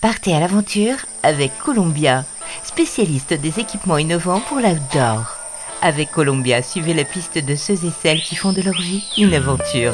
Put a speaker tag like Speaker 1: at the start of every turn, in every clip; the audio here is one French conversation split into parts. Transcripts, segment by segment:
Speaker 1: Partez à l'aventure avec Columbia, spécialiste des équipements innovants pour l'outdoor. Avec Columbia, suivez la piste de ceux et celles qui font de leur vie une aventure.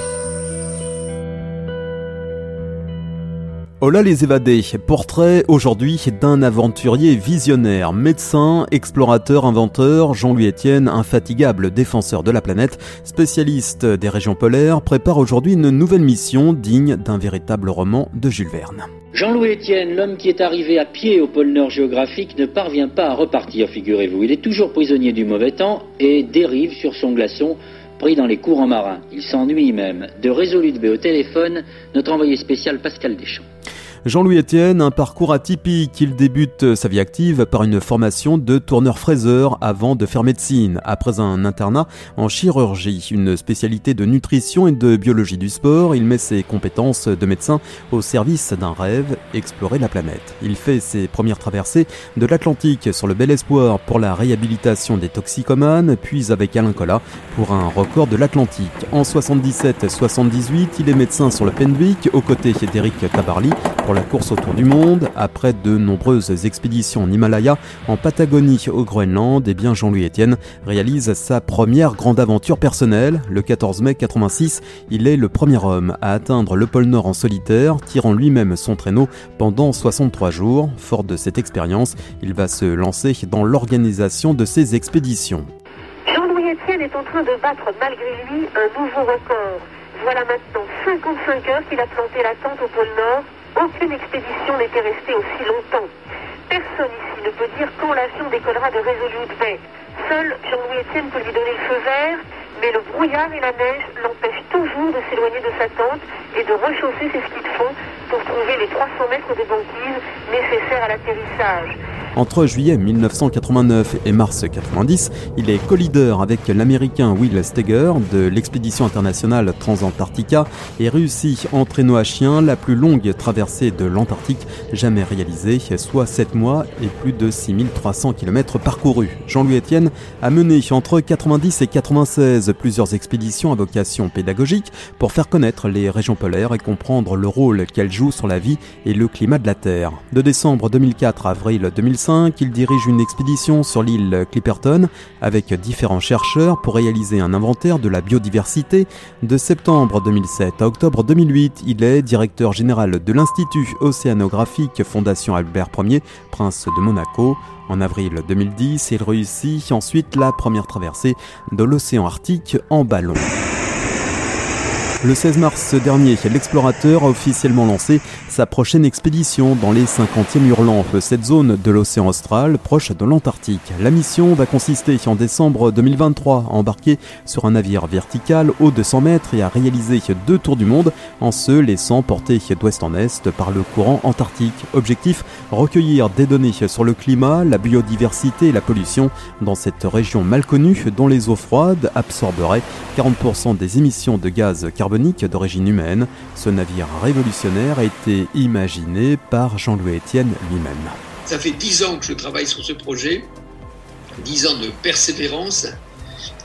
Speaker 2: Hola les évadés, portrait aujourd'hui d'un aventurier visionnaire, médecin, explorateur, inventeur, Jean-Louis Etienne, infatigable défenseur de la planète, spécialiste des régions polaires, prépare aujourd'hui une nouvelle mission digne d'un véritable roman de Jules Verne.
Speaker 3: Jean-Louis Etienne, l'homme qui est arrivé à pied au pôle Nord géographique, ne parvient pas à repartir, figurez-vous. Il est toujours prisonnier du mauvais temps et dérive sur son glaçon pris dans les courants marins. Il s'ennuie même. De Résolute B au téléphone, notre envoyé spécial Pascal Deschamps.
Speaker 2: Jean-Louis Etienne, un parcours atypique. Il débute sa vie active par une formation de tourneur-fraiseur avant de faire médecine, après un internat en chirurgie, une spécialité de nutrition et de biologie du sport. Il met ses compétences de médecin au service d'un rêve, explorer la planète. Il fait ses premières traversées de l'Atlantique sur le Bel Espoir pour la réhabilitation des toxicomanes, puis avec Alain Collat pour un record de l'Atlantique. En 77-78, il est médecin sur le Penwick aux côtés d'Eric Tabarly la course autour du monde. Après de nombreuses expéditions en Himalaya, en Patagonie, au Groenland, et eh bien Jean-Louis Etienne réalise sa première grande aventure personnelle. Le 14 mai 86, il est le premier homme à atteindre le pôle Nord en solitaire, tirant lui-même son traîneau pendant 63 jours. Fort de cette expérience, il va se lancer dans l'organisation de ses expéditions.
Speaker 4: Jean-Louis Etienne est en train de battre malgré lui un nouveau record. Voilà maintenant 55 heures qu'il a planté la tente au pôle Nord aucune expédition n'était restée aussi longtemps. Personne ici ne peut dire quand l'avion décollera de Resolute Bay. Seul Jean-Louis Etienne peut lui donner le feu vert, mais le brouillard et la neige l'empêchent toujours de s'éloigner de sa tente et de rechausser ses skis de fond pour trouver les 300 mètres de banquise nécessaires à l'atterrissage.
Speaker 2: Entre juillet 1989 et mars 90, il est co-leader avec l'américain Will Steger de l'expédition internationale Transantarctica et réussit en traîneau à chien la plus longue traversée de l'Antarctique jamais réalisée, soit 7 mois et plus de 6300 km parcourus. Jean-Louis Etienne a mené entre 90 et 96 plusieurs expéditions à vocation pédagogique pour faire connaître les régions polaires et comprendre le rôle qu'elles jouent sur la vie et le climat de la Terre. De décembre 2004 à avril 2005, il dirige une expédition sur l'île Clipperton avec différents chercheurs pour réaliser un inventaire de la biodiversité. De septembre 2007 à octobre 2008, il est directeur général de l'Institut océanographique Fondation Albert Ier, prince de Monaco. En avril 2010, il réussit ensuite la première traversée de l'océan Arctique en ballon. Le 16 mars dernier, l'explorateur a officiellement lancé sa prochaine expédition dans les 50e Hurlampes, cette zone de l'océan austral proche de l'Antarctique. La mission va consister en décembre 2023 à embarquer sur un navire vertical haut de 100 mètres et à réaliser deux tours du monde en se laissant porter d'ouest en est par le courant antarctique. Objectif, recueillir des données sur le climat, la biodiversité et la pollution dans cette région mal connue dont les eaux froides absorberaient 40% des émissions de gaz carbonique d'origine humaine. Ce navire révolutionnaire a été imaginé par Jean-Louis Etienne lui-même.
Speaker 5: Ça fait dix ans que je travaille sur ce projet, dix ans de persévérance,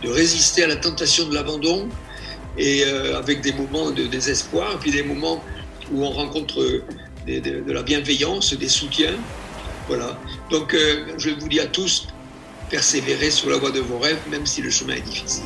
Speaker 5: de résister à la tentation de l'abandon, et euh, avec des moments de désespoir, puis des moments où on rencontre de, la bienveillance, des soutiens. Voilà. Donc euh, je vous dis à tous, persévérez sur la voie de vos rêves, même si le chemin est difficile.